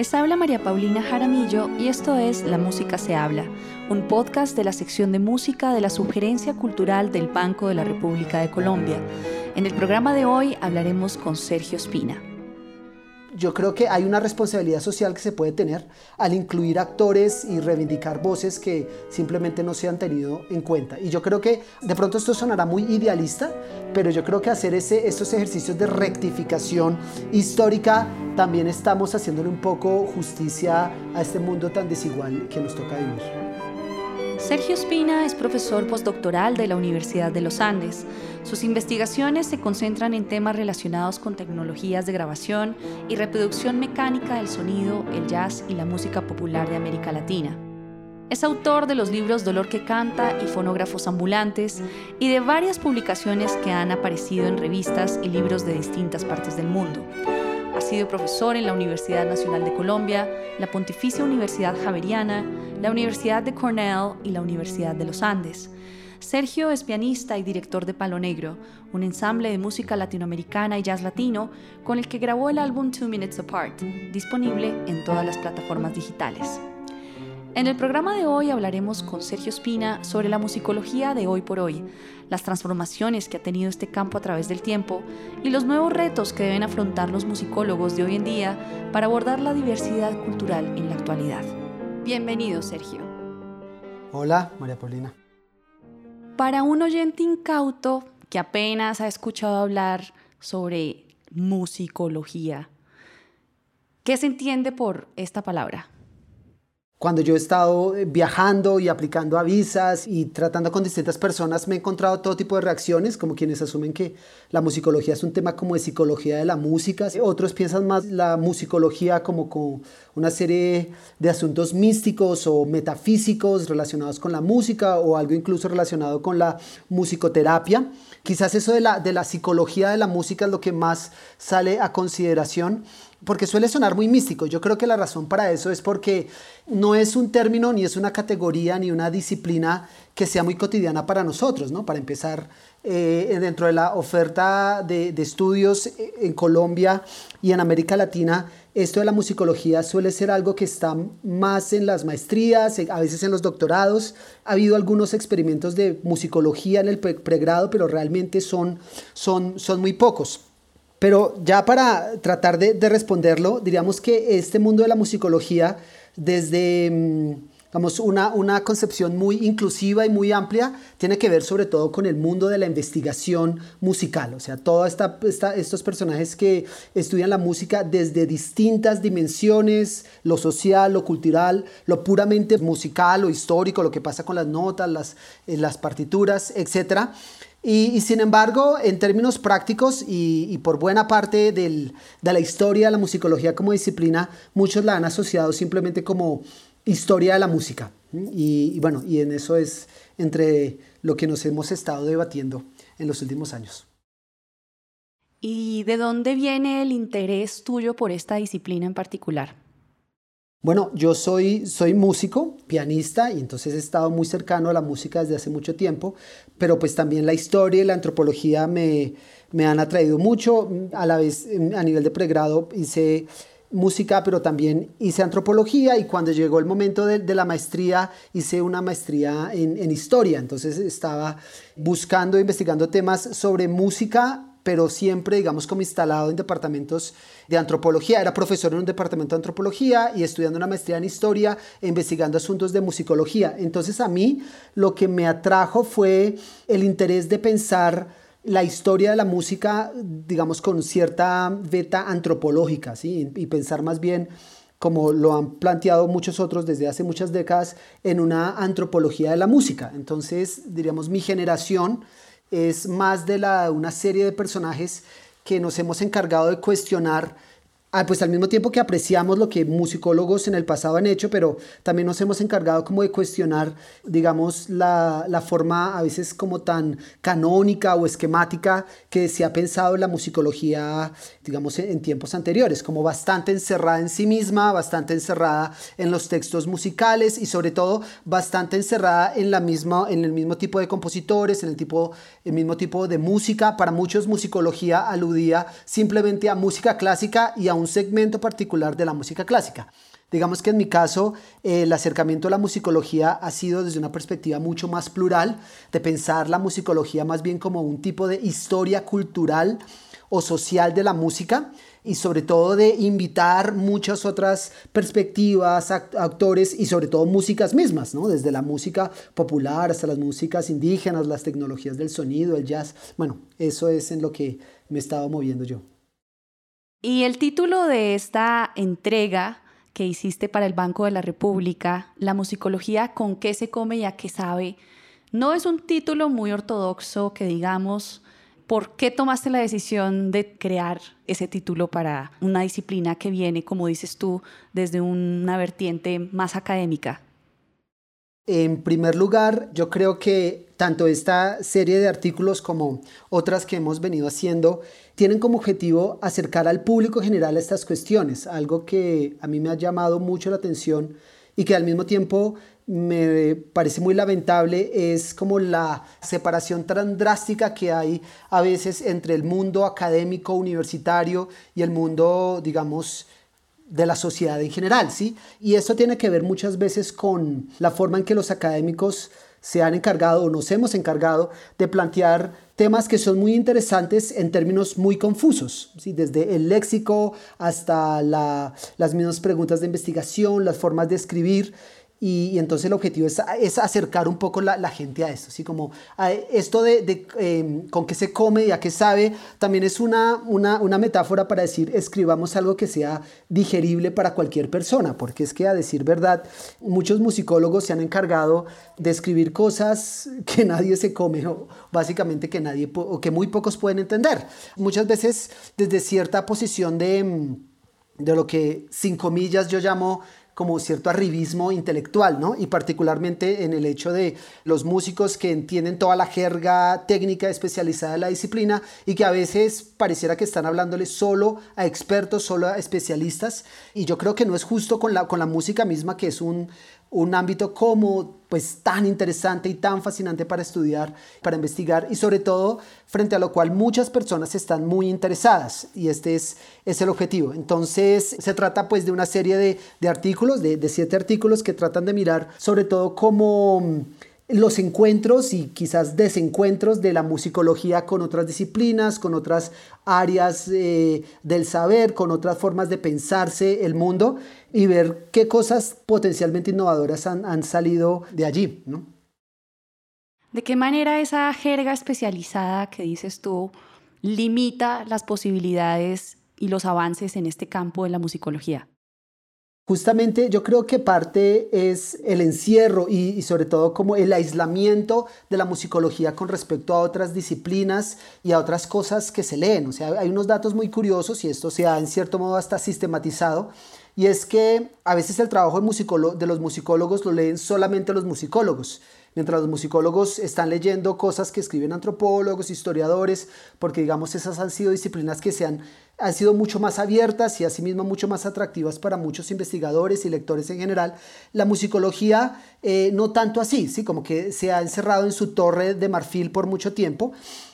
Les habla María Paulina Jaramillo y esto es La Música se habla, un podcast de la sección de música de la Sugerencia Cultural del Banco de la República de Colombia. En el programa de hoy hablaremos con Sergio Espina yo creo que hay una responsabilidad social que se puede tener al incluir actores y reivindicar voces que simplemente no se han tenido en cuenta. Y yo creo que de pronto esto sonará muy idealista, pero yo creo que hacer ese, estos ejercicios de rectificación histórica también estamos haciéndole un poco justicia a este mundo tan desigual que nos toca vivir. Sergio Espina es profesor postdoctoral de la Universidad de los Andes. Sus investigaciones se concentran en temas relacionados con tecnologías de grabación y reproducción mecánica del sonido, el jazz y la música popular de América Latina. Es autor de los libros Dolor que canta y Fonógrafos ambulantes y de varias publicaciones que han aparecido en revistas y libros de distintas partes del mundo. Ha sido profesor en la Universidad Nacional de Colombia, la Pontificia Universidad Javeriana, la Universidad de Cornell y la Universidad de los Andes. Sergio es pianista y director de Palo Negro, un ensamble de música latinoamericana y jazz latino con el que grabó el álbum Two Minutes Apart, disponible en todas las plataformas digitales. En el programa de hoy hablaremos con Sergio Espina sobre la musicología de hoy por hoy, las transformaciones que ha tenido este campo a través del tiempo y los nuevos retos que deben afrontar los musicólogos de hoy en día para abordar la diversidad cultural en la actualidad. Bienvenido, Sergio. Hola, María Paulina. Para un oyente incauto que apenas ha escuchado hablar sobre musicología, ¿qué se entiende por esta palabra? Cuando yo he estado eh, viajando y aplicando a visas y tratando con distintas personas, me he encontrado todo tipo de reacciones, como quienes asumen que la musicología es un tema como de psicología de la música. Otros piensan más la musicología como con una serie de asuntos místicos o metafísicos relacionados con la música o algo incluso relacionado con la musicoterapia. Quizás eso de la, de la psicología de la música es lo que más sale a consideración porque suele sonar muy místico. Yo creo que la razón para eso es porque no es un término, ni es una categoría, ni una disciplina que sea muy cotidiana para nosotros, ¿no? Para empezar, eh, dentro de la oferta de, de, estudios eh, en Colombia y en América Latina, esto de la musicología suele ser algo que está más en las maestrías, a veces en los doctorados. Ha habido algunos experimentos de musicología en el pregrado, pero realmente son, son, son muy pocos. Pero ya para tratar de, responderlo, diríamos que este mundo de la musicología, desde mm, una, una, concepción muy inclusiva y muy amplia, tiene que ver sobre todo con el mundo de la investigación musical. O sea, todos estos personajes que estudian la música desde distintas dimensiones, lo social, lo cultural, lo puramente musical, o histórico, lo que pasa con las notas, las, eh, las partituras, etcétera y, sin embargo, en términos prácticos y, por buena parte de la historia de la musicología como disciplina, muchos la han asociado simplemente como historia de la música. Y, bueno, y en eso es entre lo que nos hemos estado debatiendo en los últimos años. ¿Y de dónde viene el interés tuyo por esta disciplina en particular? Bueno, yo soy, soy músico, pianista, y entonces he estado muy cercano a la música desde hace mucho tiempo, pero pues también la historia y la antropología me, me han atraído mucho. A la vez, a nivel de pregrado, hice música, pero también hice antropología y cuando llegó el momento de, de la maestría, hice una maestría en, en, historia. Entonces estaba buscando, investigando temas sobre música pero siempre, digamos, como instalado en departamentos de antropología. Era profesor en un departamento de antropología y estudiando una maestría en historia e investigando asuntos de musicología. Entonces a mí lo que me atrajo fue el interés de pensar la historia de la música, digamos, con cierta beta antropológica, ¿sí? y pensar más bien como lo han planteado muchos otros desde hace muchas décadas, en una antropología de la música. Entonces, diríamos, mi generación es más de la, una serie de personajes que nos hemos encargado de cuestionar Ah, pues al mismo tiempo que apreciamos lo que musicólogos en el pasado han hecho, pero también nos hemos encargado como de cuestionar, digamos, la, la, forma a veces como tan canónica o esquemática que se ha pensado en la musicología, digamos, en, tiempos anteriores, como bastante encerrada en sí misma, bastante encerrada en los textos musicales y sobre todo bastante encerrada en, la misma, en el mismo tipo de compositores, en el, tipo, el mismo tipo de música. Para muchos musicología aludía simplemente a música clásica y a un segmento particular de la música clásica. Digamos que en mi caso el acercamiento a la musicología ha sido desde una perspectiva mucho más plural, de pensar la musicología más bien como un tipo de historia cultural o social de la música y sobre todo de invitar muchas otras perspectivas, actores y sobre todo músicas mismas, ¿no? desde la música popular hasta las músicas indígenas, las tecnologías del sonido, el jazz. Bueno, eso es en lo que me he estado moviendo yo. Y el título de esta entrega que hiciste para el Banco de la República, La musicología con qué se come y a qué sabe, no es un título muy ortodoxo que digamos, ¿por qué tomaste la decisión de crear ese título para una disciplina que viene, como dices tú, desde una vertiente más académica? En primer lugar, yo creo que tanto esta serie de artículos como otras que hemos venido haciendo tienen como objetivo acercar al público general a estas cuestiones, algo que a mí me ha llamado mucho la atención y que al mismo tiempo me parece muy lamentable es como la separación tan drástica que hay a veces entre el mundo académico universitario y el mundo, digamos, de la sociedad en general, ¿sí? Y esto tiene que ver muchas veces con la forma en que los académicos se han encargado o nos hemos encargado de plantear temas que son muy interesantes en términos muy confusos, ¿sí? desde el léxico hasta las mismas preguntas de investigación, las formas de escribir. Y, entonces el objetivo es, acercar un poco la, la, gente a esto, así como esto de, em, con qué se come y a qué sabe, también es una, una, una, metáfora para decir escribamos algo que sea digerible para cualquier persona, porque es que a decir verdad, muchos musicólogos se han encargado de escribir cosas que nadie se come o básicamente que nadie o que muy pocos pueden entender. Muchas veces desde cierta posición de, de lo que sin comillas yo llamo como cierto arribismo intelectual, ¿no? Y particularmente en el hecho de los músicos que entienden toda la jerga técnica especializada de la disciplina y que a veces pareciera que están hablándole solo a expertos, solo a especialistas. Y yo creo que no es justo con la, con la música misma, que es un, un ámbito como pues tan interesante y tan fascinante para estudiar, para investigar y sobre todo frente a lo cual muchas personas están muy interesadas y este es, es el objetivo. Entonces se trata pues de una serie de, de artículos, de, de siete artículos que tratan de mirar sobre todo cómo los encuentros y quizás desencuentros de la musicología con otras disciplinas, con otras áreas eh, del saber, con otras formas de pensarse el mundo y ver qué cosas potencialmente innovadoras han, salido de allí. ¿De qué manera esa jerga especializada que dices tú limita las posibilidades y los avances en este campo de la musicología? Justamente yo creo que parte es el encierro y, sobre todo como el aislamiento de la musicología con respecto a otras disciplinas y a otras cosas que se leen. O sea, hay unos datos muy curiosos y esto se ha en cierto modo hasta sistematizado. Y es que a veces el trabajo de, de los musicólogos lo leen solamente los musicólogos mientras los musicólogos están leyendo cosas que escriben antropólogos, historiadores, porque digamos esas han sido disciplinas que se han, han sido mucho más abiertas y asimismo mucho más atractivas para muchos investigadores y lectores en general. La musicología eh, no tanto así, ¿sí? como que se ha encerrado en su torre de marfil por mucho tiempo.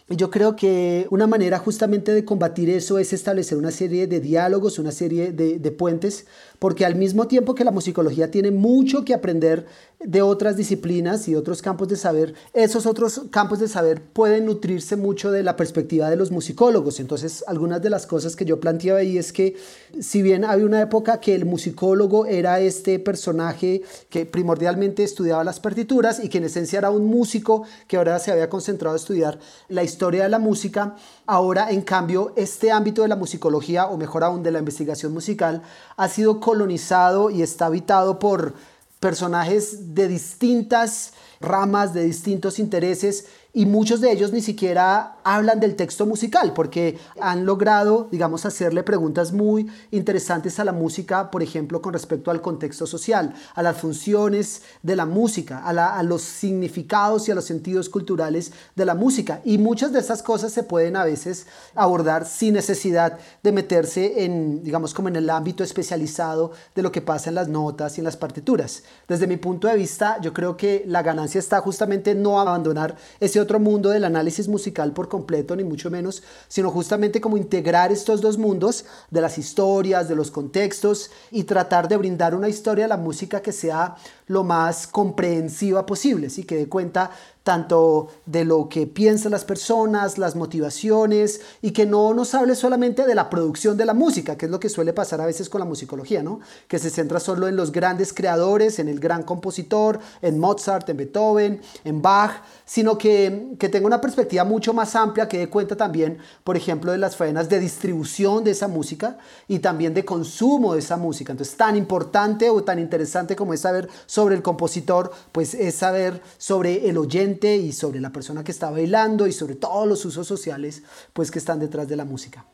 Y yo creo que una manera justamente de combatir eso es establecer una serie de diálogos, una serie de, de puentes porque al mismo tiempo que la musicología tiene mucho que aprender de otras disciplinas y otros campos de saber, esos otros campos de saber pueden nutrirse mucho de la perspectiva de los musicólogos. Entonces, algunas de las cosas que yo planteaba ahí es que si bien había una época que el musicólogo era este personaje que primordialmente estudiaba las partituras y que en esencia era un músico que ahora se había concentrado a estudiar la historia de la música, ahora en cambio este ámbito de la musicología, o mejor aún de la investigación musical, ha sido colonizado y está habitado por personajes de distintas ramas, de distintos intereses y muchos de ellos ni siquiera hablan del texto musical porque han logrado, digamos, hacerle preguntas muy interesantes a la música, por ejemplo, con respecto al contexto social, a las funciones de la música, a, los significados y a los sentidos culturales de la música. Y muchas de estas cosas se pueden a veces abordar sin necesidad de meterse en, digamos, como en el ámbito especializado de lo que pasa en las notas y en las partituras. Desde mi punto de vista, yo creo que la ganancia está justamente en no abandonar ese otro mundo del análisis musical por completo, ni mucho menos, sino justamente como integrar estos dos mundos de las historias, de los contextos y tratar de brindar una historia a la música que sea lo más comprensiva posible, ¿sí? que dé cuenta tanto de lo que piensan las personas, las motivaciones, y que no nos hable solamente de la producción de la música, que es lo que suele pasar a veces con la musicología, ¿no? que se centra solo en los grandes creadores, en el gran compositor, en Mozart, en Beethoven, en Bach, sino que, que tenga una perspectiva mucho más amplia, que dé cuenta también, por ejemplo, de las faenas de distribución de esa música y también de consumo de esa música. Entonces, tan importante o tan interesante como es saber sobre el compositor, pues es saber sobre el oyente, y sobre la persona que está bailando y sobre todos los usos sociales pues que están detrás de la música.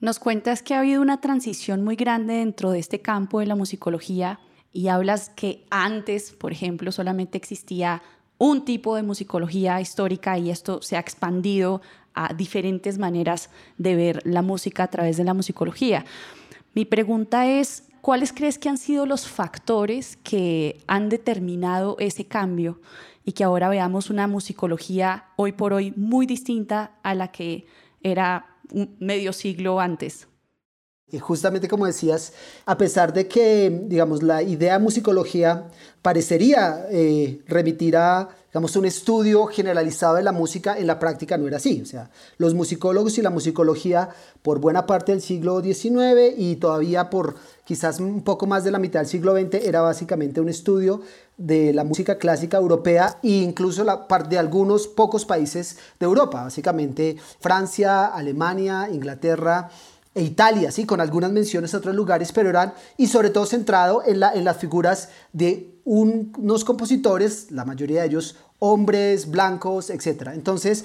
Nos cuentas que ha habido una transición muy grande dentro de este campo de la musicología y hablas que antes, por ejemplo, solamente existía un tipo de musicología histórica y esto se ha expandido a diferentes maneras de ver la música a través de la musicología. Mi pregunta es, ¿cuáles crees que han sido los factores que han determinado ese cambio y que ahora veamos una musicología hoy por hoy muy distinta a la que era medio siglo antes. Y justamente como decías, a pesar de que, digamos, la idea de musicología parecería eh, remitir a, digamos, un estudio generalizado de la música, en la práctica no era así. O sea, los musicólogos y la musicología por buena parte del siglo XIX y todavía por quizás un poco más de la mitad del siglo XX era básicamente un estudio de la música clásica europea e incluso la parte de algunos pocos países de Europa, básicamente Francia, Alemania, Inglaterra, e Italia, ¿sí? con algunas menciones a otros lugares, pero eran, y sobre todo centrado en, la, en las figuras de unos compositores, la mayoría de ellos hombres, blancos, etc. Entonces,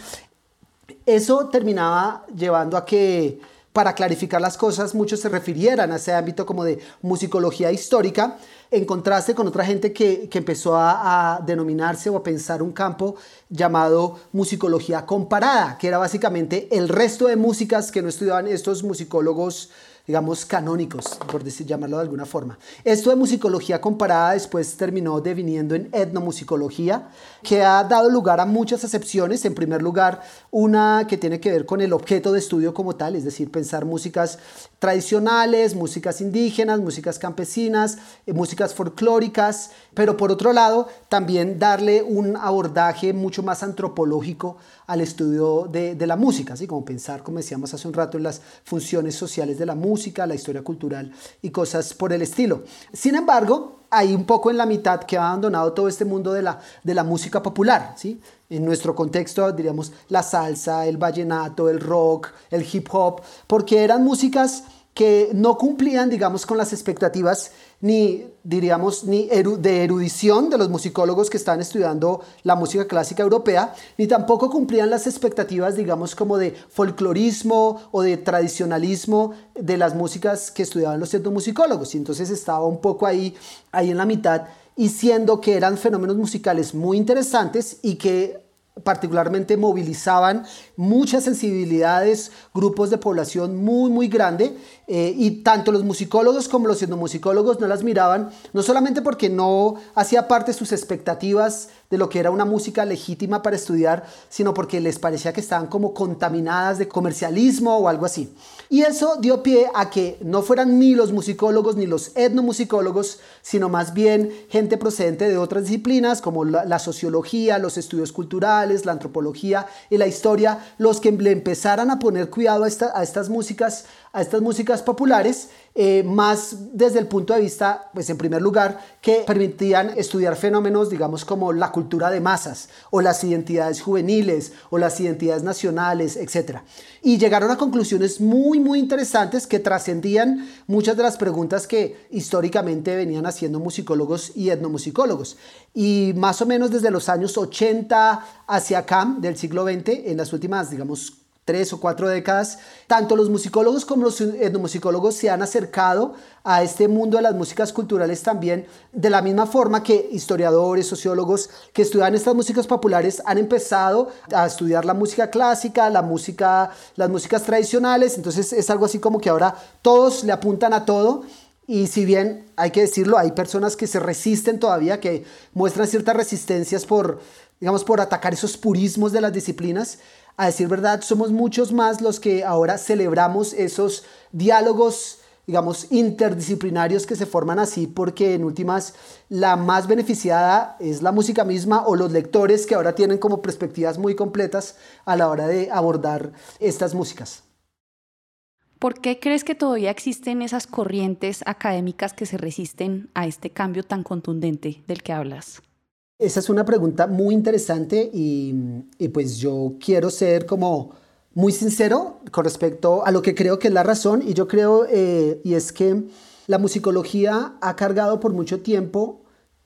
eso terminaba llevando a que, para clarificar las cosas, muchos se refirieran a ese ámbito como de musicología histórica, en contraste con otra gente que, empezó a, denominarse o a pensar un campo llamado musicología comparada, que era básicamente el resto de músicas que no estudiaban estos musicólogos digamos, canónicos, por llamarlo de alguna forma. Esto de musicología comparada después terminó deviniendo en etnomusicología, que ha dado lugar a muchas acepciones. En primer lugar, una que tiene que ver con el objeto de estudio como tal, es decir, pensar músicas tradicionales, músicas indígenas, músicas campesinas, eh, músicas folclóricas, pero por otro lado, también darle un abordaje mucho más antropológico al estudio de, la música, así como pensar, como decíamos hace un rato, en las funciones sociales de la música, la historia cultural y cosas por el estilo. Sin embargo, hay un poco en la mitad que ha abandonado todo este mundo de la, de la música popular, ¿sí? En nuestro contexto, diríamos, la salsa, el vallenato, el rock, el hip hop, porque eran músicas que no cumplían, digamos, con las expectativas ni, diríamos, ni de erudición de los musicólogos que están estudiando la música clásica europea, ni tampoco cumplían las expectativas, digamos, como de folclorismo o de tradicionalismo de las músicas que estudiaban los etnomusicólogos. Y entonces estaba un poco ahí, ahí en la mitad, y siendo que eran fenómenos musicales muy interesantes y que particularmente movilizaban muchas sensibilidades, grupos de población muy, muy grande, eh, y tanto los musicólogos como los etnomusicólogos no las miraban, no solamente porque no hacía parte sus expectativas de lo que era una música legítima para estudiar, sino porque les parecía que estaban como contaminadas de comercialismo o algo así. Y eso dio pie a que no fueran ni los musicólogos ni los etnomusicólogos, sino más bien gente procedente de otras disciplinas como la, sociología, los estudios culturales, la antropología y la historia, los que le empezaran a poner cuidado a, a estas músicas a estas músicas populares, eh, más desde el punto de vista, pues en primer lugar, que permitían estudiar fenómenos, digamos, como la cultura de masas, o las identidades juveniles, o las identidades nacionales, etc. Y llegaron a conclusiones muy, muy interesantes que trascendían muchas de las preguntas que históricamente venían haciendo musicólogos y etnomusicólogos. Y más o menos desde los años 80 hacia acá del siglo XX, en las últimas, digamos, tres o cuatro décadas, tanto los musicólogos como los etnomusicólogos se han acercado a este mundo de las músicas culturales también, de la misma forma que historiadores, sociólogos que estudian estas músicas populares han empezado a estudiar la música clásica, la música, las músicas tradicionales, entonces es algo así como que ahora todos le apuntan a todo. Y si bien hay que decirlo, hay personas que se resisten todavía, que muestran ciertas resistencias por, digamos, por atacar esos purismos de las disciplinas. A decir verdad, somos muchos más los que ahora celebramos esos diálogos digamos, interdisciplinarios que se forman así porque en últimas la más beneficiada es la música misma o los lectores que ahora tienen como perspectivas muy completas a la hora de abordar estas músicas. ¿Por qué crees que todavía existen esas corrientes académicas que se resisten a este cambio tan contundente del que hablas? Esa es una pregunta muy interesante y, y pues yo quiero ser como muy sincero con respecto a lo que creo que es la razón y yo creo, eh, y es que la musicología ha cargado por mucho tiempo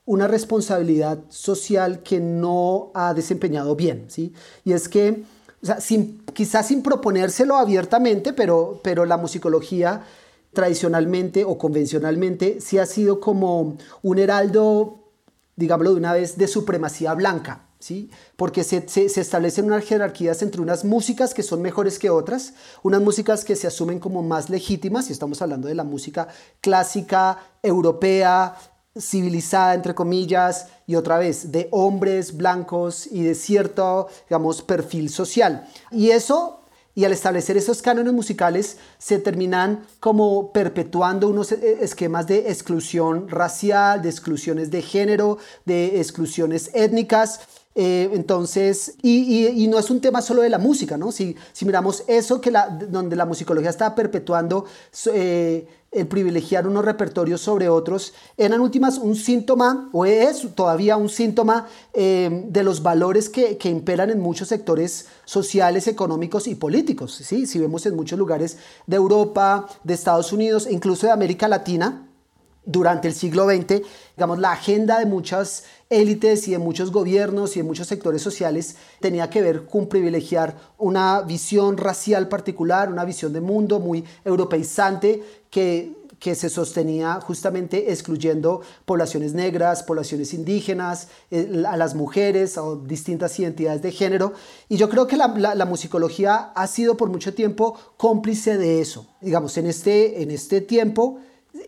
una responsabilidad social que no ha desempeñado bien, ¿sí? Y es que, o sea, sin, quizás sin proponérselo abiertamente, pero, pero la musicología tradicionalmente o convencionalmente sí ha sido como un heraldo, digámoslo de una vez, de supremacía blanca, porque se, establecen unas jerarquías entre unas músicas que son mejores que otras, unas músicas que se asumen como más legítimas, y estamos hablando de la música clásica, europea, civilizada, entre comillas, y otra vez, de hombres blancos y de cierto, digamos, perfil social. Y eso y al establecer esos cánones musicales se terminan como perpetuando unos eh, esquemas de exclusión racial, de exclusiones de género, de exclusiones étnicas eh, entonces, y, no es un tema solo de la música, ¿no? Si, si miramos eso, que la, donde la musicología está perpetuando eh, el privilegiar unos repertorios sobre otros, eran últimas un síntoma, o es todavía un síntoma eh, de los valores que, que, imperan en muchos sectores sociales, económicos y políticos. ¿sí? Si vemos en muchos lugares de Europa, de Estados Unidos e incluso de América Latina, durante el siglo XX, digamos, la agenda de muchas élites y de muchos gobiernos y de muchos sectores sociales tenía que ver con privilegiar una visión racial particular, una visión de mundo muy europeizante que, que se sostenía justamente excluyendo poblaciones negras, poblaciones indígenas, eh, a las mujeres o distintas identidades de género. Y yo creo que la, la, musicología ha sido por mucho tiempo cómplice de eso. Digamos, en este, en este tiempo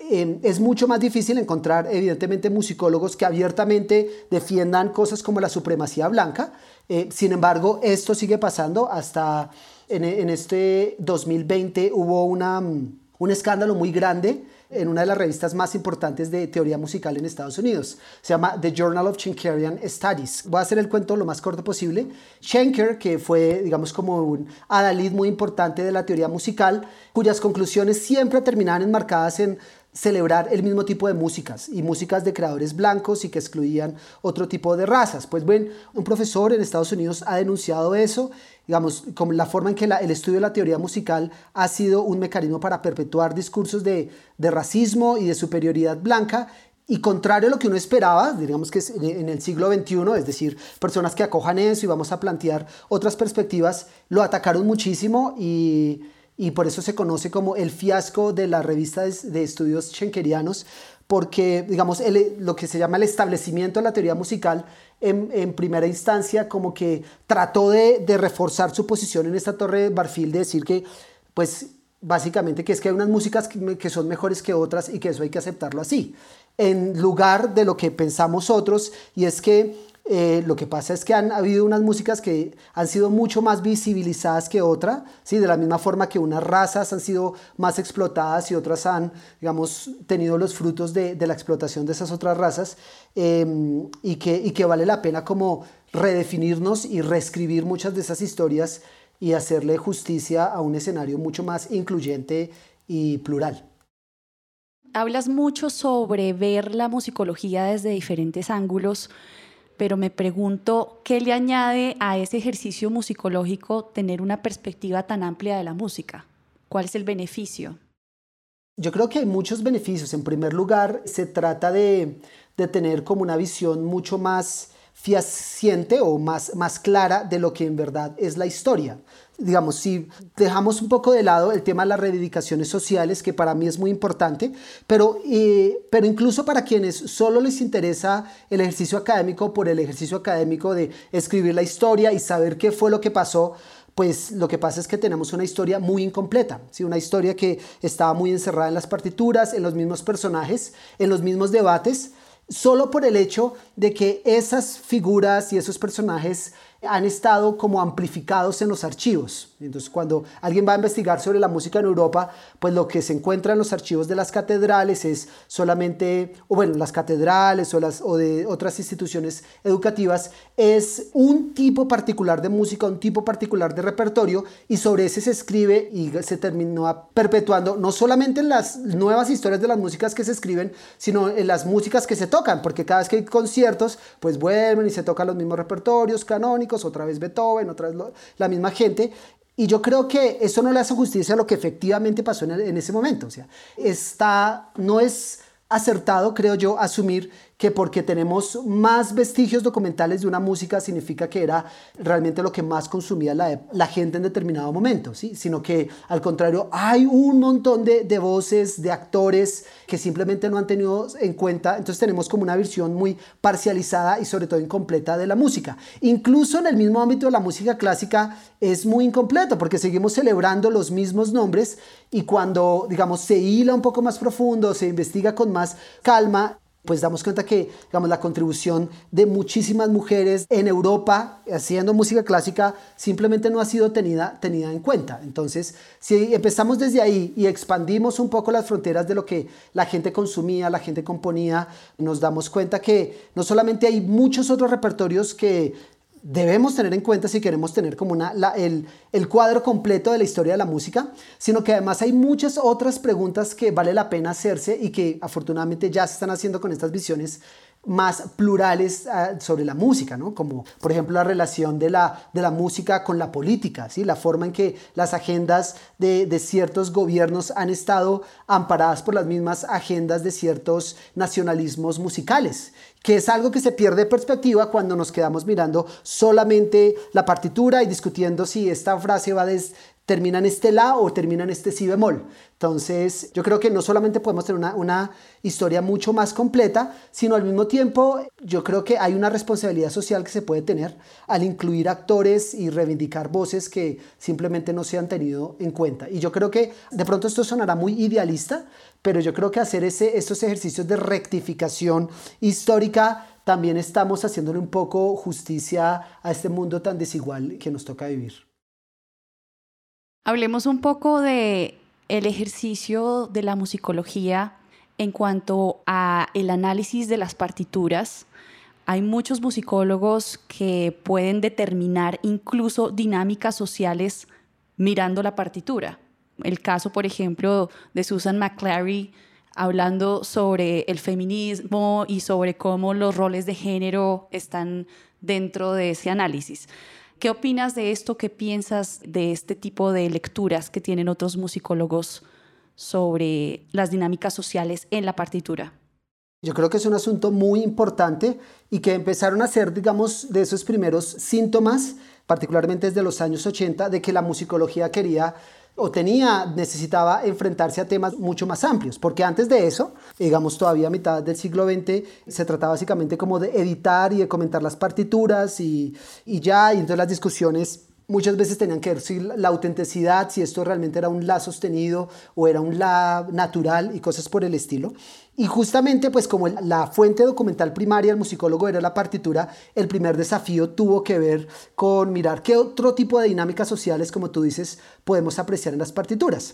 Em, es mucho más difícil encontrar, evidentemente, musicólogos que abiertamente defiendan cosas como la supremacía blanca. Eh, sin embargo, esto sigue pasando hasta en, este 2020 hubo una, mm, un escándalo muy grande en una de las revistas más importantes de teoría musical en Estados Unidos. Se llama The Journal of Schenkerian Studies. Voy a hacer el cuento lo más corto posible. Schenker, que fue, digamos, como un adalid muy importante de la teoría musical, cuyas conclusiones siempre terminaban enmarcadas en celebrar el mismo tipo de músicas y músicas de creadores blancos y que excluían otro tipo de razas. Pues bueno, un profesor en Estados Unidos ha denunciado eso, digamos, como la forma en que el estudio de la teoría musical ha sido un mecanismo para perpetuar discursos de, racismo y de superioridad blanca y contrario a lo que uno esperaba, digamos que en el siglo XXI, es decir, personas que acojan eso y vamos a plantear otras perspectivas, lo atacaron muchísimo y y por eso se conoce como el fiasco de la revista de estudios schenkerianos, porque, digamos, lo que se llama el establecimiento de la teoría musical en, primera instancia como que trató de, reforzar su posición en esta torre de Barfil, de decir que, pues, básicamente que es que hay unas músicas que, que son mejores que otras y que eso hay que aceptarlo así, en lugar de lo que pensamos otros, y es que eh, lo que pasa es que han habido unas músicas que han sido mucho más visibilizadas que otras, ¿sí? de la misma forma que unas razas han sido más explotadas y otras han, digamos, tenido los frutos de, la explotación de esas otras razas, em, y, que, y que vale la pena como redefinirnos y reescribir muchas de esas historias y hacerle justicia a un escenario mucho más incluyente y plural. Hablas mucho sobre ver la musicología desde diferentes ángulos pero me pregunto qué le añade a ese ejercicio musicológico tener una perspectiva tan amplia de la música. ¿Cuál es el beneficio? Yo creo que hay muchos beneficios. En primer lugar, se trata de, de tener como una visión mucho más fehaciente o más, más clara de lo que en verdad es la historia digamos, si dejamos un poco de lado el tema de las reivindicaciones sociales, que para mí es muy importante, pero, eh, pero incluso para quienes solo les interesa el ejercicio académico por el ejercicio académico de escribir la historia y saber qué fue lo que pasó, pues lo que pasa es que tenemos una historia muy incompleta, ¿sí? una historia que estaba muy encerrada en las partituras, en los mismos personajes, en los mismos debates, solo por el hecho de que esas figuras y esos personajes han estado como amplificados en los archivos. Entonces, cuando alguien va a investigar sobre la música en Europa, pues lo que se encuentra en los archivos de las catedrales es solamente, o bueno, las catedrales o, las, o de otras instituciones educativas, es un tipo particular de música, un tipo particular de repertorio, y sobre ese se escribe y se terminó perpetuando no solamente en las nuevas historias de las músicas que se escriben, sino en las músicas que se tocan, porque cada vez que hay conciertos, pues vuelven y se tocan los mismos repertorios canónicos, otra vez Beethoven, otra vez la misma gente. Y yo creo que eso no le hace justicia a lo que efectivamente pasó en, en ese momento. O sea, está, no es acertado, creo yo, asumir que porque tenemos más vestigios documentales de una música significa que era realmente lo que más consumía la, la gente en determinado momento, ¿sí? sino que al contrario hay un montón de, de, voces, de actores que simplemente no han tenido en cuenta, entonces tenemos como una visión muy parcializada y sobre todo incompleta de la música. Incluso en el mismo ámbito de la música clásica es muy incompleto porque seguimos celebrando los mismos nombres y cuando digamos se hila un poco más profundo, se investiga con más calma, pues damos cuenta que, digamos, la contribución de muchísimas mujeres en Europa haciendo música clásica simplemente no ha sido tenida, tenida en cuenta. Entonces, si empezamos desde ahí y expandimos un poco las fronteras de lo que la gente consumía, la gente componía, nos damos cuenta que no solamente hay muchos otros repertorios que debemos tener en cuenta si queremos tener como una, el, el, cuadro completo de la historia de la música, sino que además hay muchas otras preguntas que vale la pena hacerse y que afortunadamente ya se están haciendo con estas visiones más plurales uh, sobre la música, ¿no? como por ejemplo la relación de la, de la música con la política, ¿sí? la forma en que las agendas de, de, ciertos gobiernos han estado amparadas por las mismas agendas de ciertos nacionalismos musicales que es algo que se pierde de perspectiva cuando nos quedamos mirando solamente la partitura y discutiendo si esta frase va des, termina en este la o termina en este si bemol. Entonces, yo creo que no solamente podemos tener una, una, historia mucho más completa, sino al mismo tiempo yo creo que hay una responsabilidad social que se puede tener al incluir actores y reivindicar voces que simplemente no se han tenido en cuenta. Y yo creo que de pronto esto sonará muy idealista, pero yo creo que hacer ese, estos ejercicios de rectificación histórica también estamos haciéndole un poco justicia a este mundo tan desigual que nos toca vivir. Hablemos un poco de el ejercicio de la musicología en cuanto a el análisis de las partituras. Hay muchos musicólogos que pueden determinar incluso dinámicas sociales mirando la partitura el caso, por ejemplo, de Susan McClary hablando sobre el feminismo y sobre cómo los roles de género están dentro de ese análisis. ¿Qué opinas de esto? ¿Qué piensas de este tipo de lecturas que tienen otros musicólogos sobre las dinámicas sociales en la partitura? Yo creo que es un asunto muy importante y que empezaron a ser, digamos, de esos primeros síntomas, particularmente desde los años 80, de que la musicología quería o tenía, necesitaba enfrentarse a temas mucho más amplios, porque antes de eso, digamos todavía a mitad del siglo XX, se trataba básicamente como de editar y de comentar las partituras y, y ya, y entonces las discusiones muchas veces tenían que ver si la autenticidad, si esto realmente era un la sostenido o era un la natural y cosas por el estilo. Y justamente, pues como la fuente documental primaria del musicólogo era la partitura, el primer desafío tuvo que ver con mirar qué otro tipo de dinámicas sociales, como tú dices, podemos apreciar en las partituras.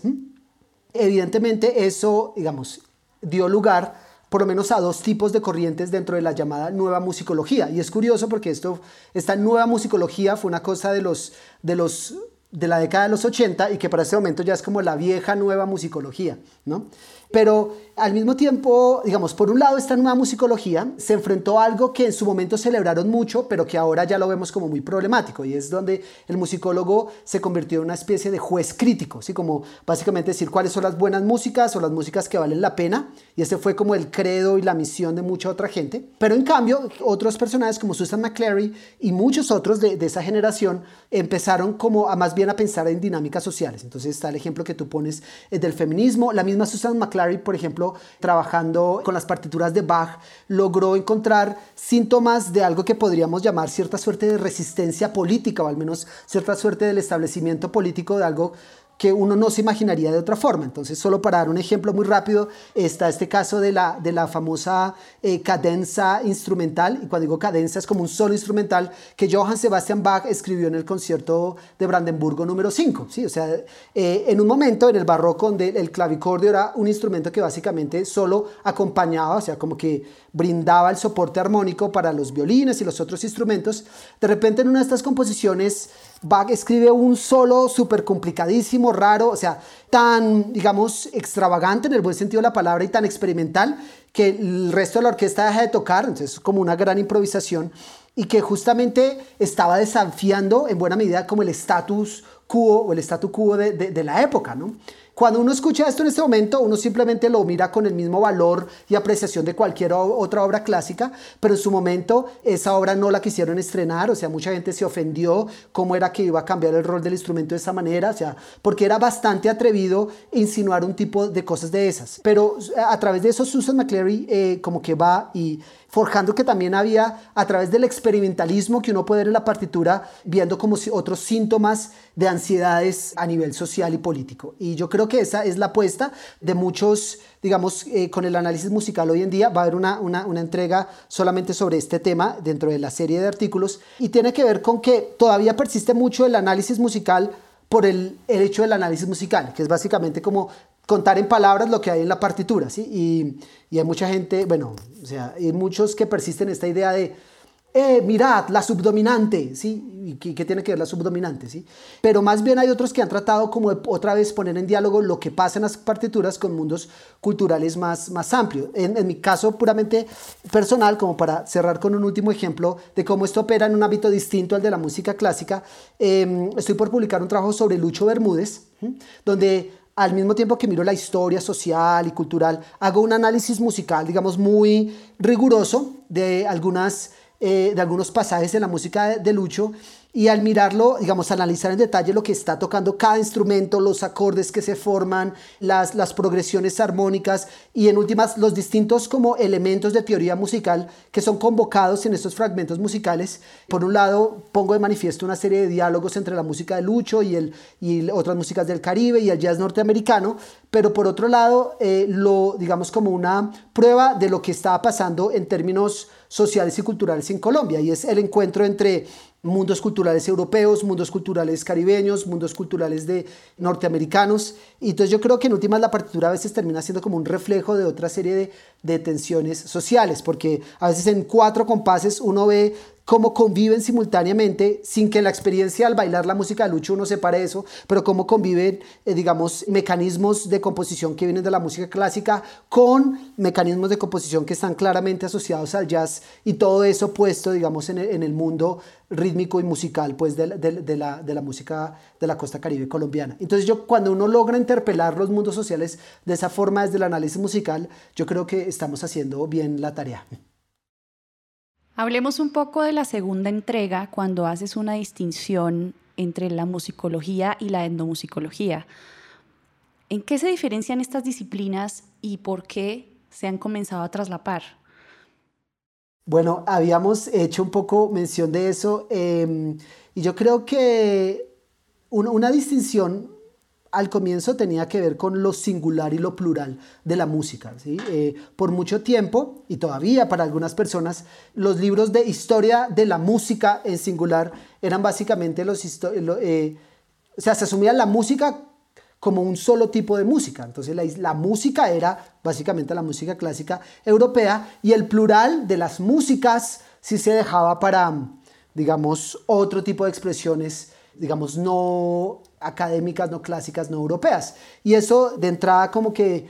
Evidentemente eso, digamos, dio lugar por lo menos a dos tipos de corrientes dentro de la llamada nueva musicología. Y es curioso porque esto, esta nueva musicología fue una cosa de los, de los de la década de los 80 y que para este momento ya es como la vieja nueva musicología, ¿no? Pero al mismo tiempo, digamos, por un lado esta nueva musicología se enfrentó a algo que en su momento celebraron mucho, pero que ahora ya lo vemos como muy problemático, y es donde el musicólogo se convirtió en una especie de juez crítico, así como básicamente decir cuáles son las buenas músicas o las músicas que valen la pena, y ese fue como el credo y la misión de mucha otra gente. Pero en cambio, otros personajes como Susan McClary y muchos otros de, de esa generación empezaron como a más bien a pensar en dinámicas sociales. Entonces está el ejemplo que tú pones del feminismo, la misma Susan McClary, por ejemplo, trabajando con las partituras de Bach, logró encontrar síntomas de algo que podríamos llamar cierta suerte de resistencia política, o al menos cierta suerte del establecimiento político de algo que uno no se imaginaría de otra forma. Entonces, solo para dar un ejemplo muy rápido, está este caso de la, de la famosa eh, cadenza instrumental, y cuando digo cadenza es como un solo instrumental que Johann Sebastian Bach escribió en el concierto de Brandenburgo número 5. ¿sí? O sea, eh, en un momento en el barroco donde el clavicordio era un instrumento que básicamente solo acompañaba, o sea, como que brindaba el soporte armónico para los violines y los otros instrumentos, de repente en una de estas composiciones Bach escribe un solo súper complicadísimo, raro, o sea, tan, digamos, extravagante en el buen sentido de la palabra y tan experimental que el resto de la orquesta deja de tocar, entonces es como una gran improvisación y que justamente estaba desafiando en buena medida como el status quo o el statu quo de, de la época, ¿no? Cuando uno escucha esto en este momento, uno simplemente lo mira con el mismo valor y apreciación de cualquier otra obra clásica, pero en su momento esa obra no la quisieron estrenar, o sea, mucha gente se ofendió cómo era que iba a cambiar el rol del instrumento de esa manera, o sea, porque era bastante atrevido insinuar un tipo de cosas de esas. Pero a través de eso Susan McClary eh, como que va y forjando que también había a través del experimentalismo que uno puede ver en la partitura, viendo como si otros síntomas de ansiedades a nivel social y político. Y yo creo esa es la apuesta de muchos, digamos, eh, con el análisis musical hoy en día, va a haber una, una, entrega solamente sobre este tema dentro de la serie de artículos y tiene que ver con que todavía persiste mucho el análisis musical por el, el, hecho del análisis musical, que es básicamente como contar en palabras lo que hay en la partitura, ¿sí? Y, y hay mucha gente, bueno, o sea, hay muchos que persisten en esta idea de, eh, mirad, la subdominante, ¿sí? ¿Qué, ¿Qué, tiene que ver la subdominante, sí? Pero más bien hay otros que han tratado como otra vez poner en diálogo lo que pasa en las partituras con mundos culturales más, más amplios. En, mi caso puramente personal, como para cerrar con un último ejemplo de cómo esto opera en un ámbito distinto al de la música clásica, eh, estoy por publicar un trabajo sobre Lucho Bermúdez, donde al mismo tiempo que miro la historia social y cultural, hago un análisis musical, digamos, muy riguroso de, algunas, eh, de algunos pasajes de la música de, de Lucho y al mirarlo, digamos, analizar en detalle lo que está tocando cada instrumento, los acordes que se forman, las, las progresiones armónicas y en últimas los distintos como elementos de teoría musical que son convocados en estos fragmentos musicales. Por un lado, pongo de manifiesto una serie de diálogos entre la música de Lucho y, el, y otras músicas del Caribe y el jazz norteamericano, pero por otro lado, eh, lo digamos como una prueba de lo que estaba pasando en términos sociales y culturales en Colombia y es el encuentro entre mundos culturales europeos, mundos culturales caribeños, mundos culturales de norteamericanos. Y entonces yo creo que en últimas la partitura a veces termina siendo como un reflejo de otra serie de, de tensiones sociales, porque a veces en cuatro compases uno ve cómo conviven simultáneamente, sin que la experiencia al bailar la música de Lucho uno separe eso, pero cómo conviven, eh, digamos, mecanismos de composición que vienen de la música clásica con mecanismos de composición que están claramente asociados al jazz y todo eso puesto, digamos, en el, mundo rítmico y musical pues de, la, de la música de la costa caribe colombiana. Entonces yo cuando uno logra interpelar los mundos sociales de esa forma desde el análisis musical, yo creo que estamos haciendo bien la tarea. Hablemos un poco de la segunda entrega cuando haces una distinción entre la musicología y la etnomusicología. ¿En qué se diferencian estas disciplinas y por qué se han comenzado a traslapar? Bueno, habíamos hecho un poco mención de eso eh, y yo creo que una distinción al comienzo tenía que ver con lo singular y lo plural de la música. ¿sí? Eh, por mucho tiempo, y todavía para algunas personas, los libros de historia de la música en singular eran básicamente los... Eh, o sea, se asumía la música como un solo tipo de música. Entonces la, la, música era básicamente la música clásica europea y el plural de las músicas sí se dejaba para, digamos, otro tipo de expresiones, digamos, no académicas, no clásicas, no europeas. Y eso de entrada como que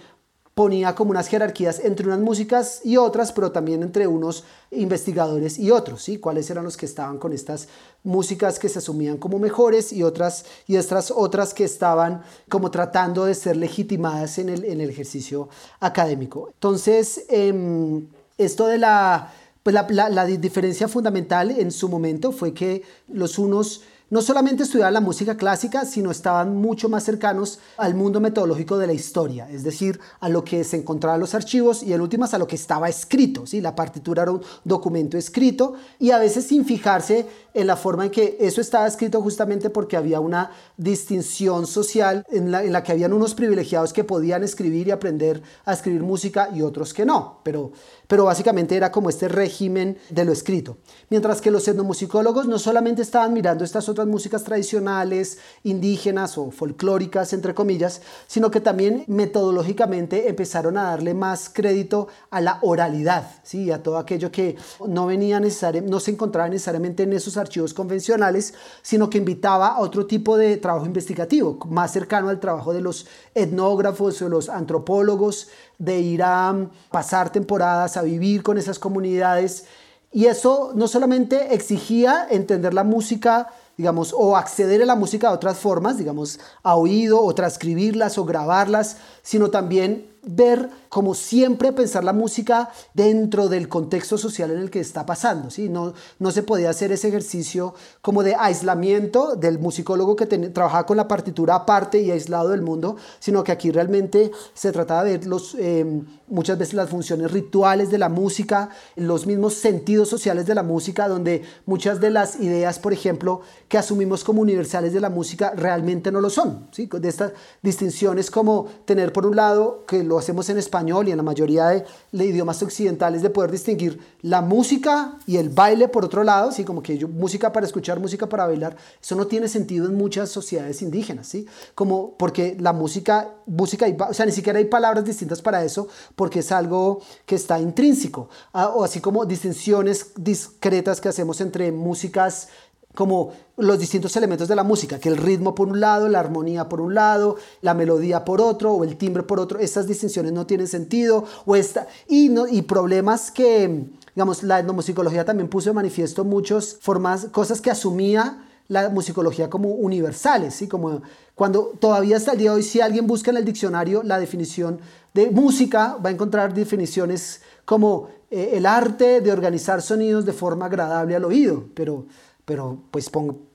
ponía como unas jerarquías entre unas músicas y otras, pero también entre unos investigadores y otros, ¿sí? Cuáles eran los que estaban con estas músicas que se asumían como mejores y otras y estas otras que estaban como tratando de ser legitimadas en el, en el ejercicio académico. Entonces, eh, esto de la, pues la, la, la diferencia fundamental en su momento fue que los unos no solamente estudiaban la música clásica, sino estaban mucho más cercanos al mundo metodológico de la historia, es decir, a lo que se encontraba en los archivos y en últimas a lo que estaba escrito. ¿sí? La partitura era un documento escrito y a veces sin fijarse en la forma en que eso estaba escrito justamente porque había una distinción social en la, en la que habían unos privilegiados que podían escribir y aprender a escribir música y otros que no, pero, pero básicamente era como este régimen de lo escrito. Mientras que los etnomusicólogos no solamente estaban mirando estas otras músicas tradicionales, indígenas o folclóricas, entre comillas, sino que también metodológicamente empezaron a darle más crédito a la oralidad, ¿sí? a todo aquello que no, venía no se encontraba necesariamente en esos archivos convencionales, sino que invitaba a otro tipo de trabajo investigativo, más cercano al trabajo de los etnógrafos o los antropólogos, de ir a pasar temporadas, a vivir con esas comunidades. Y eso no solamente exigía entender la música, digamos, o acceder a la música de otras formas, digamos, a oído o transcribirlas o grabarlas, sino también ver como siempre pensar la música dentro del contexto social en el que está pasando. ¿sí? No, no se podía hacer ese ejercicio como de aislamiento del musicólogo que trabajaba con la partitura aparte y aislado del mundo, sino que aquí realmente se trataba de ver los, em, muchas veces las funciones rituales de la música, los mismos sentidos sociales de la música, donde muchas de las ideas, por ejemplo, que asumimos como universales de la música realmente no lo son. ¿sí? De estas distinciones como tener por un lado que lo hacemos en español y en la mayoría de, idiomas occidentales de poder distinguir la música y el baile por otro lado, ¿sí? como que yo, música para escuchar, música para bailar, eso no tiene sentido en muchas sociedades indígenas, ¿sí? como porque la música, música o sea, ni siquiera hay palabras distintas para eso porque es algo que está intrínseco, ah, o así como distinciones discretas que hacemos entre músicas como los distintos elementos de la música, que el ritmo por un lado, la armonía por un lado, la melodía por otro o el timbre por otro, estas distinciones no tienen sentido o esta, y, no, y problemas que, digamos, la etnomusicología también puso de manifiesto muchas formas, cosas que asumía la musicología como universales, ¿sí? como cuando todavía hasta el día de hoy si alguien busca en el diccionario la definición de música, va a encontrar definiciones como eh, el arte de organizar sonidos de forma agradable al oído, pero pero pues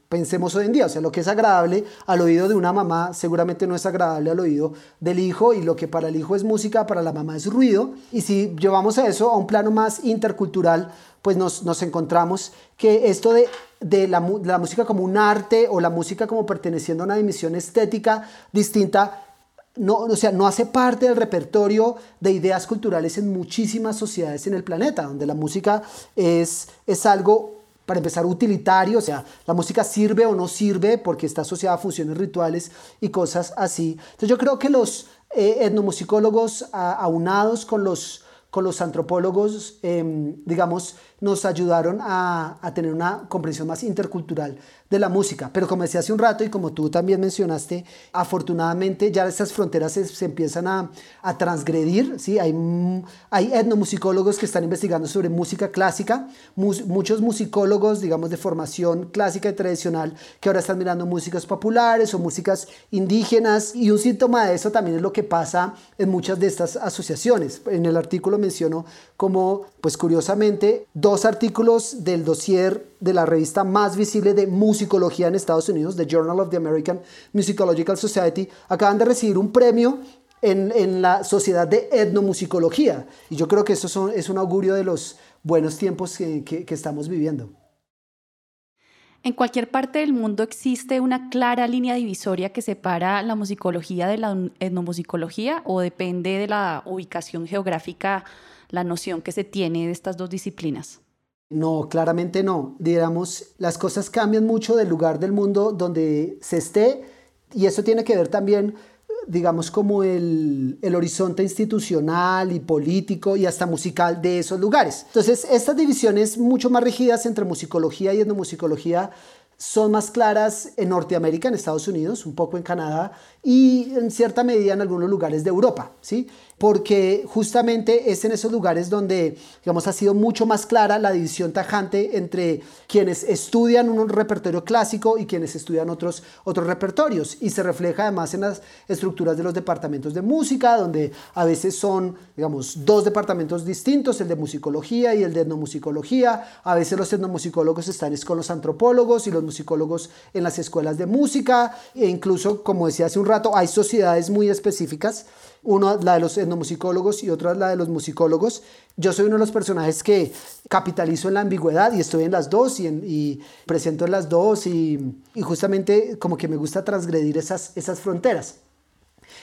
pensemos hoy en día, o sea, lo que es agradable al oído de una mamá seguramente no es agradable al oído del hijo y lo que para el hijo es música, para la mamá es ruido. Y si llevamos a eso a un plano más intercultural, pues nos, nos encontramos que esto de, de, la, la música como un arte o la música como perteneciendo a una dimensión estética distinta, no, o sea, no hace parte del repertorio de ideas culturales en muchísimas sociedades en el planeta, donde la música es, es algo para empezar, utilitario, o sea, la música sirve o no sirve porque está asociada a funciones rituales y cosas así. Entonces yo creo que los eh, etnomusicólogos aunados con los, con los antropólogos, em, digamos, nos ayudaron a, a, tener una comprensión más intercultural de la música. Pero como decía hace un rato y como tú también mencionaste, afortunadamente ya estas fronteras se, empiezan a, a, transgredir. ¿sí? Hay, hay etnomusicólogos que están investigando sobre música clásica, muchos musicólogos, digamos, de formación clásica y tradicional, que ahora están mirando músicas populares o músicas indígenas. Y un síntoma de eso también es lo que pasa en muchas de estas asociaciones. En el artículo menciono como, pues curiosamente, dos artículos del dossier de la revista más visible de musicología en Estados Unidos, The Journal of the American Musicological Society, acaban de recibir un premio en, la Sociedad de Etnomusicología. Y yo creo que eso es un augurio de los buenos tiempos que, estamos viviendo. En cualquier parte del mundo existe una clara línea divisoria que separa la musicología de la etnomusicología o depende de la ubicación geográfica, la noción que se tiene de estas dos disciplinas. No, claramente no. Digamos, las cosas cambian mucho del lugar del mundo donde se esté y eso tiene que ver también, digamos, como el, el horizonte institucional y político y hasta musical de esos lugares. Entonces, estas divisiones mucho más rígidas entre musicología y etnomusicología son más claras en Norteamérica, en Estados Unidos, un poco en Canadá y en cierta medida en algunos lugares de Europa. ¿sí? Porque justamente es en esos lugares donde, digamos, ha sido mucho más clara la división tajante entre quienes estudian un repertorio clásico y quienes estudian otros, otros repertorios. Y se refleja además en las estructuras de los departamentos de música, donde a veces son, digamos, dos departamentos distintos, el de musicología y el de etnomusicología. A veces los etnomusicólogos están con los antropólogos y los musicólogos en las escuelas de música. E incluso, como decía hace un rato, hay sociedades muy específicas uno la de los etnomusicólogos y otra la de los musicólogos. Yo soy uno de los personajes que capitalizo en la ambigüedad y estoy en las dos y, presento en las dos y, justamente como que me gusta transgredir esas, esas fronteras.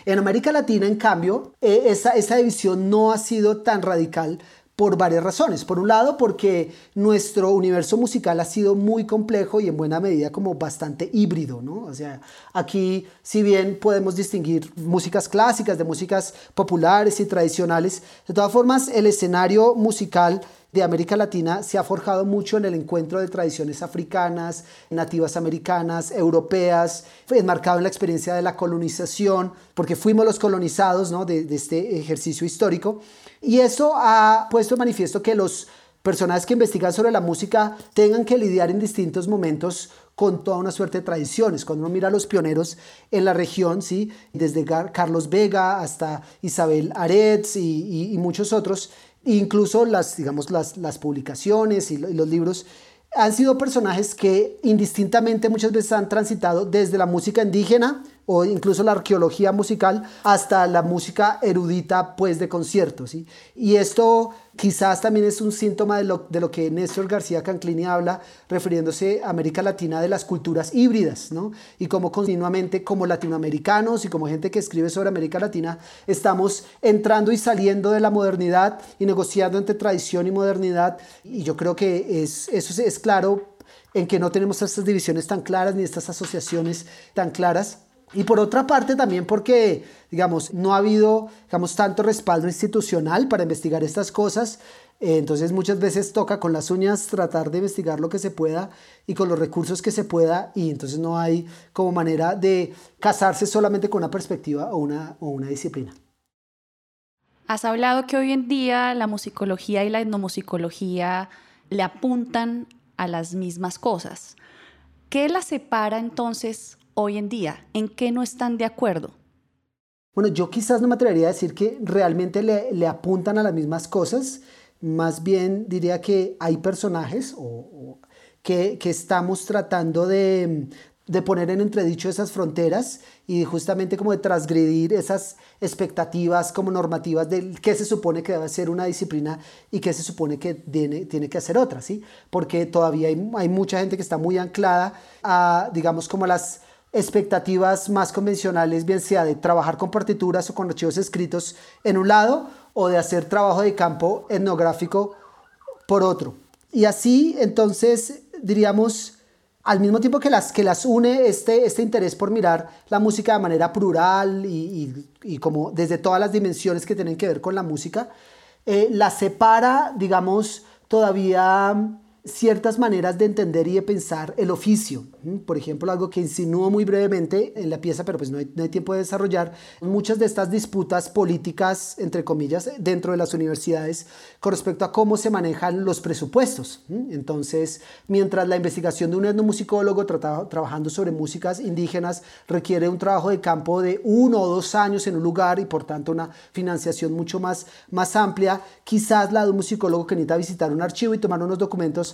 En América Latina, en cambio, eh, esa, esa división no ha sido tan radical por varias razones. Por un lado, porque nuestro universo musical ha sido muy complejo y en buena medida como bastante híbrido, ¿no? O sea, aquí si bien podemos distinguir músicas clásicas de músicas populares y tradicionales, de todas formas el escenario musical de América Latina se ha forjado mucho en el encuentro de tradiciones africanas, nativas americanas, europeas, enmarcado en la experiencia de la colonización, porque fuimos los colonizados ¿no? de, de este ejercicio histórico. Y eso ha puesto en manifiesto que los personajes que investigan sobre la música tengan que lidiar en distintos momentos con toda una suerte de tradiciones. Cuando uno mira a los pioneros en la región, ¿sí? desde Carlos Vega hasta Isabel Aretz y, muchos otros, incluso las, digamos, las, las publicaciones y los libros, han sido personajes que indistintamente muchas veces han transitado desde la música indígena, o incluso la arqueología musical hasta la música erudita pues de conciertos. Y esto quizás también es un síntoma de lo, de lo que Néstor García Canclini habla refiriéndose a América Latina de las culturas híbridas, ¿no? Y como continuamente como latinoamericanos y como gente que escribe sobre América Latina estamos entrando y saliendo de la modernidad y negociando entre tradición y modernidad y yo creo que es, eso es claro en que no tenemos estas divisiones tan claras ni estas asociaciones tan claras y por otra parte también porque, digamos, no ha habido, digamos, tanto respaldo institucional para investigar estas cosas. Eh, entonces muchas veces toca con las uñas tratar de investigar lo que se pueda y con los recursos que se pueda y entonces no hay como manera de casarse solamente con una perspectiva o una, o una disciplina. Has hablado que hoy en día la musicología y la etnomusicología le apuntan a las mismas cosas. ¿Qué las separa entonces hoy en día? ¿En qué no están de acuerdo? Bueno, yo quizás no me atrevería a decir que realmente le, apuntan a las mismas cosas, más bien diría que hay personajes que, estamos tratando de, de poner en entredicho esas fronteras y justamente como de transgredir esas expectativas como normativas de qué se supone que debe ser una disciplina y qué se supone que tiene, tiene que hacer otra, ¿sí? Porque todavía hay, hay mucha gente que está muy anclada a, digamos, como las expectativas más convencionales, bien sea de trabajar con partituras o con archivos escritos en un lado o de hacer trabajo de campo etnográfico por otro. Y así, entonces, diríamos, al mismo tiempo que las, que las une este, este interés por mirar la música de manera plural y, como desde todas las dimensiones que tienen que ver con la música, eh, la separa, digamos, todavía ciertas maneras de entender y de pensar el oficio. Por ejemplo, algo que insinúo muy brevemente en la pieza, pero pues no hay, tiempo de desarrollar, muchas de estas disputas políticas, entre comillas, dentro de las universidades con respecto a cómo se manejan los presupuestos. Entonces, mientras la investigación de un etnomusicólogo trabajando sobre músicas indígenas requiere un trabajo de campo de uno o dos años en un lugar y por tanto una financiación mucho más, más amplia, quizás la de un musicólogo que necesita visitar un archivo y tomar unos documentos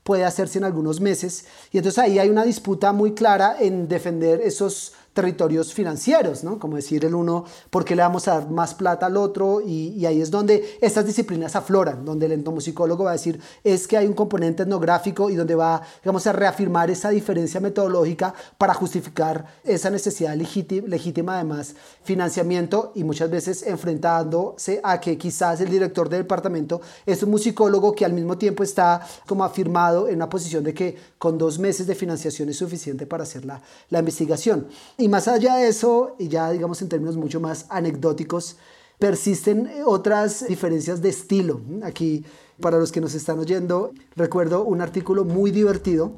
puede hacerse en algunos meses. Y entonces ahí hay una disputa muy clara en defender esos territorios financieros, ¿no? Como decir el uno, ¿por qué le vamos a dar más plata al otro? Y, ahí es donde estas disciplinas afloran, donde el entomusicólogo va a decir, es que hay un componente etnográfico y donde va, digamos, a reafirmar esa diferencia metodológica para justificar esa necesidad legítima, legítima además, financiamiento y muchas veces enfrentándose a que quizás el director del departamento es un musicólogo que al mismo tiempo está como afirmado en una posición de que con dos meses de financiación es suficiente para hacer la, la investigación. Y más allá de eso, y ya digamos en términos mucho más anecdóticos, persisten otras diferencias de estilo. Aquí, para los que nos están oyendo, recuerdo un artículo muy divertido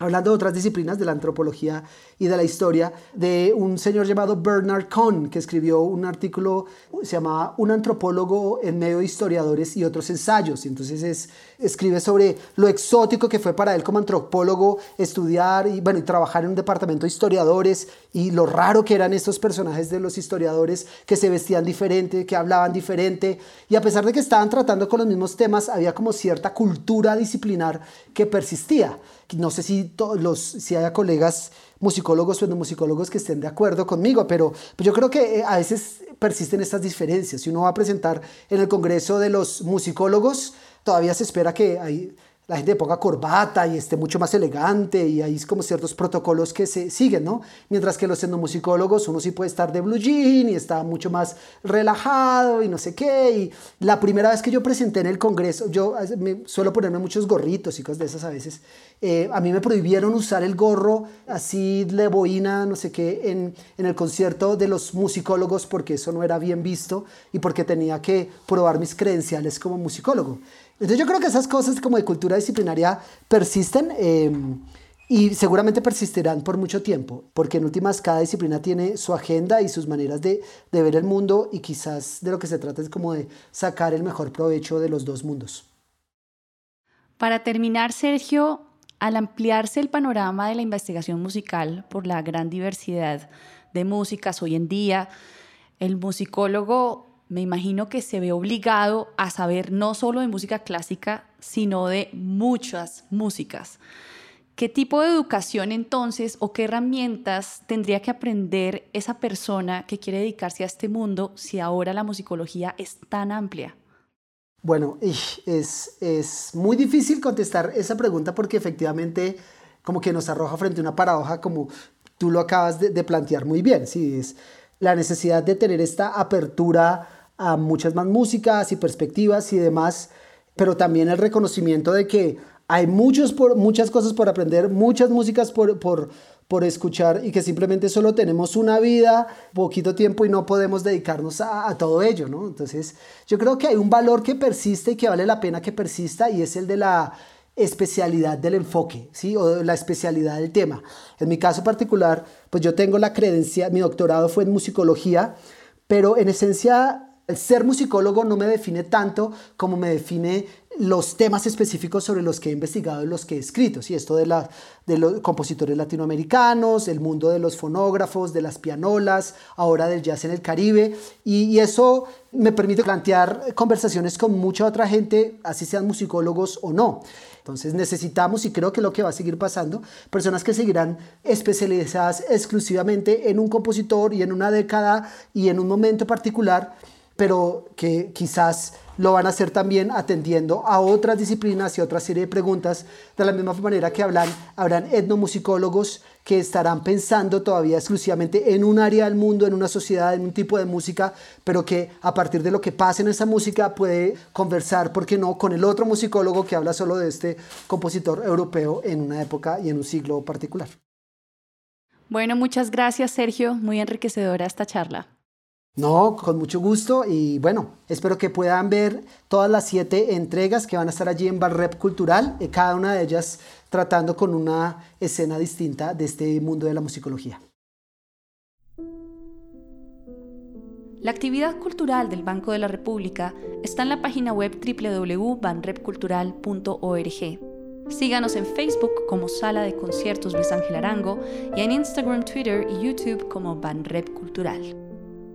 hablando de otras disciplinas, de la antropología y de la historia, de un señor llamado Bernard Cohn, que escribió un artículo, se llamaba Un antropólogo en medio de historiadores y otros ensayos. Entonces es, escribe sobre lo exótico que fue para él como antropólogo estudiar y, bueno, y trabajar en un departamento de historiadores y lo raro que eran estos personajes de los historiadores que se vestían diferente, que hablaban diferente. Y a pesar de que estaban tratando con los mismos temas, había como cierta cultura disciplinar que persistía no sé si, los, si haya colegas musicólogos o musicólogos que estén de acuerdo conmigo, pero pues yo creo que eh, a veces persisten estas diferencias. Si uno va a presentar en el Congreso de los Musicólogos, todavía se espera que hay la gente ponga corbata y esté mucho más elegante y hay como ciertos protocolos que se siguen, ¿no? Mientras que los etnomusicólogos uno sí puede estar de blue jean y está mucho más relajado y no sé qué. Y la primera vez que yo presenté en el Congreso, yo me, suelo ponerme muchos gorritos y cosas de esas a veces. Eh, a mí me prohibieron usar el gorro así de boina, no sé qué, en, en el concierto de los musicólogos porque eso no era bien visto y porque tenía que probar mis credenciales como musicólogo. Entonces yo creo que esas cosas como de cultura disciplinaria persisten em, y seguramente persistirán por mucho tiempo, porque en últimas cada disciplina tiene su agenda y sus maneras de, de ver el mundo y quizás de lo que se trata es como de sacar el mejor provecho de los dos mundos. Para terminar, Sergio, al ampliarse el panorama de la investigación musical por la gran diversidad de músicas hoy en día, el musicólogo me imagino que se ve obligado a saber no solo de música clásica, sino de muchas músicas. ¿Qué tipo de educación entonces o qué herramientas tendría que aprender esa persona que quiere dedicarse a este mundo si ahora la musicología es tan amplia? Bueno, es, es muy difícil contestar esa pregunta porque efectivamente como que nos arroja frente a una paradoja como tú lo acabas de, de plantear muy bien. Sí, es la necesidad de tener esta apertura a muchas más músicas y perspectivas y demás, pero también el reconocimiento de que hay muchos por, muchas cosas por aprender, muchas músicas por, por, por escuchar y que simplemente solo tenemos una vida, poquito tiempo y no podemos dedicarnos a, todo ello, ¿no? Entonces, yo creo que hay un valor que persiste y que vale la pena que persista y es el de la especialidad del enfoque, ¿sí? O la especialidad del tema. En mi caso particular, pues yo tengo la credencia, mi doctorado fue en musicología, pero en esencia el ser musicólogo no me define tanto como me define los temas específicos sobre los que he investigado y los que he escrito. ¿sí? Esto de, la, de los compositores latinoamericanos, el mundo de los fonógrafos, de las pianolas, ahora del jazz en el Caribe. Y, y, eso me permite plantear conversaciones con mucha otra gente, así sean musicólogos o no. Entonces necesitamos, y creo que lo que va a seguir pasando, personas que seguirán especializadas exclusivamente en un compositor y en una década y en un momento particular pero que quizás lo van a hacer también atendiendo a otras disciplinas y otra serie de preguntas, de la misma manera que hablan, habrán etnomusicólogos que estarán pensando todavía exclusivamente en un área del mundo, en una sociedad, en un tipo de música, pero que a partir de lo que pase en esa música puede conversar, ¿por qué no?, con el otro musicólogo que habla solo de este compositor europeo en una época y en un siglo particular. Bueno, muchas gracias Sergio, muy enriquecedora esta charla. No, con mucho gusto y bueno, espero que puedan ver todas las siete entregas que van a estar allí en Barrep Cultural, eh, cada una de ellas tratando con una escena distinta de este mundo de la musicología. La actividad cultural del Banco de la República está en la página web www.banrepcultural.org. Síganos en Facebook como Sala de Conciertos Luis Ángel Arango y en Instagram, Twitter y YouTube como Banrep Cultural.